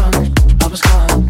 gone, I was gone.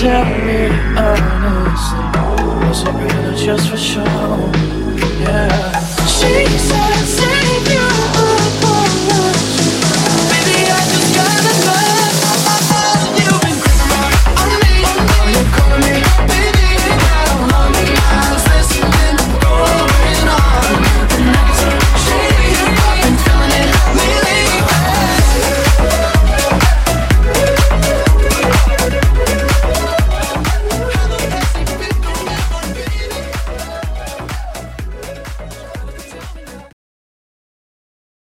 tell me